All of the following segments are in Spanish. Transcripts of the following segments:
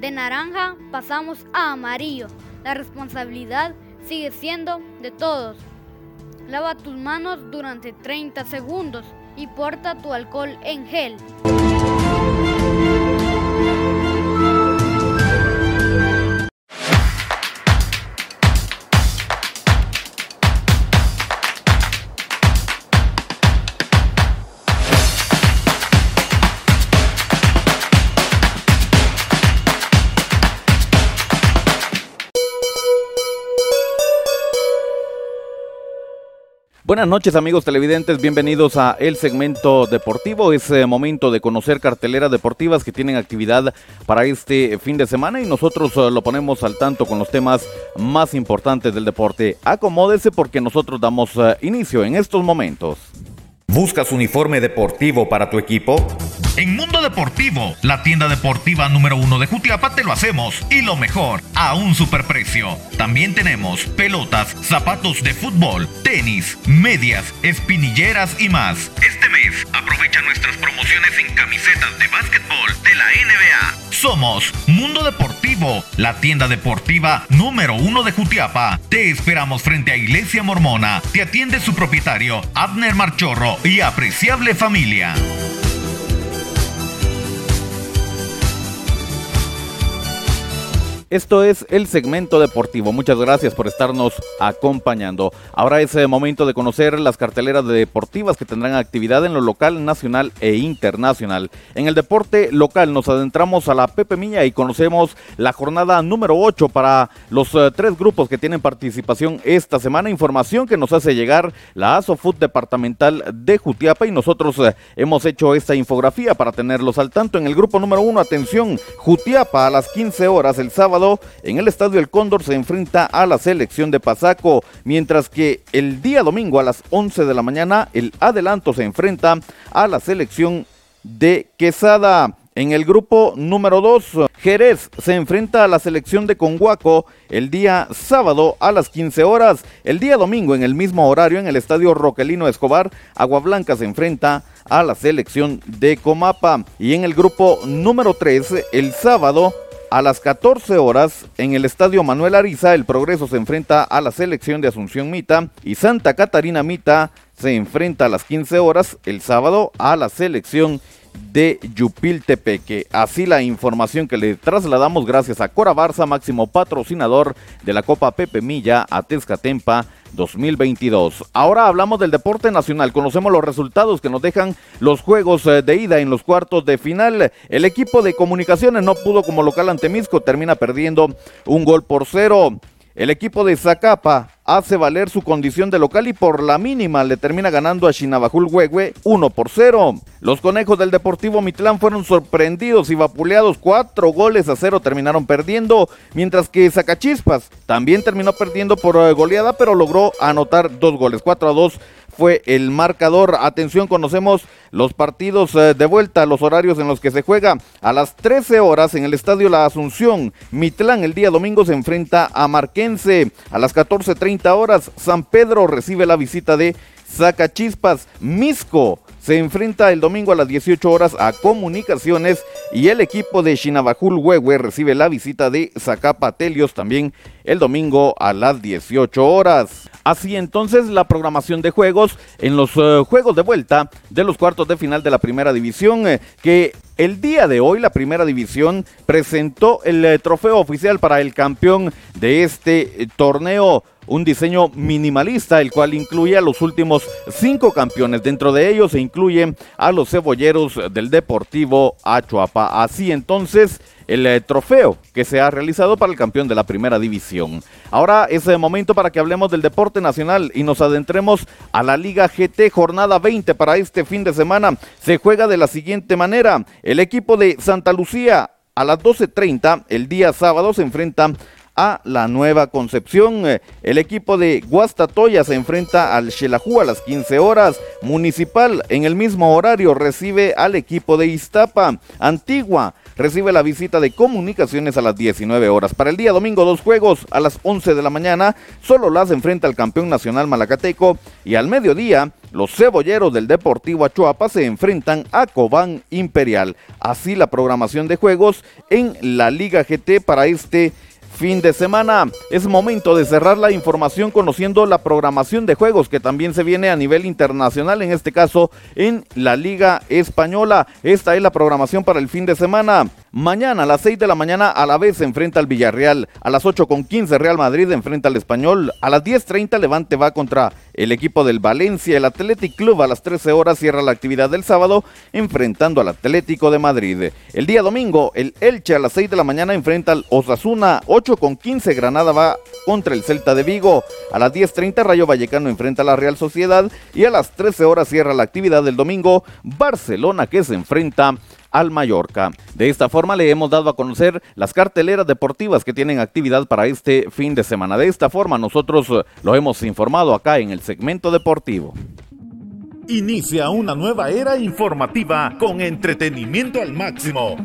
De naranja pasamos a amarillo. La responsabilidad sigue siendo de todos. Lava tus manos durante 30 segundos y porta tu alcohol en gel. Buenas noches amigos televidentes, bienvenidos a el segmento deportivo. Es eh, momento de conocer carteleras deportivas que tienen actividad para este fin de semana y nosotros eh, lo ponemos al tanto con los temas más importantes del deporte. Acomódese porque nosotros damos eh, inicio en estos momentos. ¿Buscas uniforme deportivo para tu equipo? En Mundo Deportivo, la tienda deportiva número uno de Jutiapa, te lo hacemos y lo mejor, a un superprecio. También tenemos pelotas, zapatos de fútbol, tenis, medias, espinilleras y más. Este mes, aprovecha nuestras promociones en camisetas de básquetbol de la NBA. Somos Mundo Deportivo, la tienda deportiva número uno de Jutiapa. Te esperamos frente a Iglesia Mormona. Te atiende su propietario, Abner Marchorro y apreciable familia. Esto es el segmento deportivo. Muchas gracias por estarnos acompañando. Ahora es el momento de conocer las carteleras deportivas que tendrán actividad en lo local, nacional e internacional. En el deporte local nos adentramos a la Pepe Miña y conocemos la jornada número 8 para los eh, tres grupos que tienen participación esta semana. Información que nos hace llegar la ASOFUT departamental de Jutiapa y nosotros eh, hemos hecho esta infografía para tenerlos al tanto. En el grupo número 1, atención, Jutiapa a las 15 horas el sábado en el Estadio El Cóndor se enfrenta a la selección de Pasaco, mientras que el día domingo a las 11 de la mañana el Adelanto se enfrenta a la selección de Quesada. En el grupo número 2, Jerez se enfrenta a la selección de Conguaco el día sábado a las 15 horas. El día domingo, en el mismo horario, en el estadio Roquelino Escobar, Agua Blanca se enfrenta a la selección de Comapa. Y en el grupo número 3, el sábado, a las 14 horas, en el estadio Manuel Ariza, el Progreso se enfrenta a la selección de Asunción Mita y Santa Catarina Mita se enfrenta a las 15 horas el sábado a la selección de Yupiltepeque. Así la información que le trasladamos gracias a Cora Barza, máximo patrocinador de la Copa Pepe Milla a Tezcatempa 2022. Ahora hablamos del deporte nacional. Conocemos los resultados que nos dejan los juegos eh, de ida en los cuartos de final. El equipo de comunicaciones no pudo como local ante Misco, termina perdiendo un gol por cero. El equipo de Zacapa hace valer su condición de local y por la mínima le termina ganando a Chinabajul Huehue 1 por 0. Los conejos del Deportivo Mitlán fueron sorprendidos y vapuleados 4 goles a 0 terminaron perdiendo, mientras que Zacachispas también terminó perdiendo por eh, goleada pero logró anotar dos goles, 4 a 2 fue el marcador. Atención, conocemos los partidos eh, de vuelta, los horarios en los que se juega. A las 13 horas en el Estadio La Asunción, Mitlán el día domingo se enfrenta a Marquense. A las 14.30 horas, San Pedro recibe la visita de Zacachispas. Misco se enfrenta el domingo a las 18 horas a Comunicaciones y el equipo de Chinabajul Huehue recibe la visita de Zacapatelios también el domingo a las 18 horas. Así entonces la programación de juegos en los eh, juegos de vuelta de los cuartos de final de la primera división eh, que el día de hoy la primera división presentó el eh, trofeo oficial para el campeón de este torneo un diseño minimalista, el cual incluye a los últimos cinco campeones. Dentro de ellos se incluyen a los cebolleros del Deportivo Achuapa. Así entonces, el eh, trofeo que se ha realizado para el campeón de la primera división. Ahora es el momento para que hablemos del deporte nacional y nos adentremos a la Liga GT jornada 20 para este fin de semana. Se juega de la siguiente manera. El equipo de Santa Lucía a las 12.30 el día sábado se enfrenta a la Nueva Concepción. El equipo de Guastatoya se enfrenta al Xelajú a las 15 horas. Municipal en el mismo horario recibe al equipo de Iztapa. Antigua recibe la visita de Comunicaciones a las 19 horas. Para el día domingo, dos juegos a las 11 de la mañana. Solo las enfrenta al campeón nacional Malacateco y al mediodía los cebolleros del Deportivo Achuapa se enfrentan a Cobán Imperial. Así la programación de juegos en la Liga GT para este fin de semana. Es momento de cerrar la información conociendo la programación de juegos que también se viene a nivel internacional, en este caso en la Liga Española. Esta es la programación para el fin de semana. Mañana a las 6 de la mañana a la vez se enfrenta al Villarreal. A las 8 con 15 Real Madrid enfrenta al Español. A las 10.30 Levante va contra el equipo del Valencia. El Athletic Club a las 13 horas cierra la actividad del sábado enfrentando al Atlético de Madrid. El día domingo el Elche a las 6 de la mañana enfrenta al Osasuna. 8 con 15 Granada va contra el Celta de Vigo. A las 10.30 Rayo Vallecano enfrenta a la Real Sociedad. Y a las 13 horas cierra la actividad del domingo Barcelona que se enfrenta al Mallorca. De esta forma le hemos dado a conocer las carteleras deportivas que tienen actividad para este fin de semana. De esta forma nosotros eh, lo hemos informado acá en el segmento deportivo. Inicia una nueva era informativa con entretenimiento al máximo.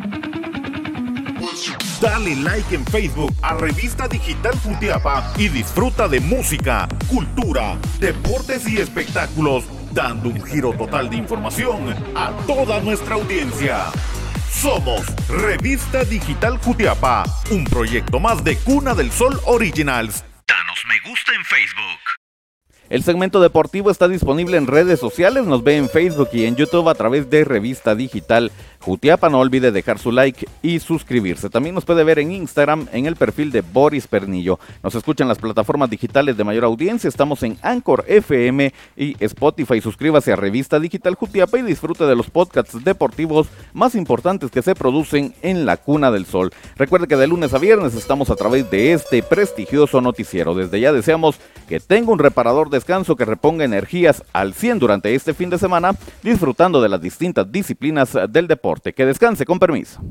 Dale like en Facebook a Revista Digital Futiapa y disfruta de música, cultura, deportes y espectáculos dando un giro total de información a toda nuestra audiencia. Somos Revista Digital Jutiapa, un proyecto más de Cuna del Sol Originals. Danos me gusta en Facebook. El segmento deportivo está disponible en redes sociales, nos ve en Facebook y en YouTube a través de Revista Digital Jutiapa. No olvide dejar su like y suscribirse. También nos puede ver en Instagram en el perfil de Boris Pernillo. Nos escuchan las plataformas digitales de mayor audiencia. Estamos en Anchor FM y Spotify. Suscríbase a Revista Digital Jutiapa y disfrute de los podcasts deportivos más importantes que se producen en la Cuna del Sol. Recuerde que de lunes a viernes estamos a través de este prestigioso noticiero. Desde ya deseamos que tenga un reparador descanso que reponga energías al 100 durante este fin de semana, disfrutando de las distintas disciplinas del deporte. Que descanse con permiso.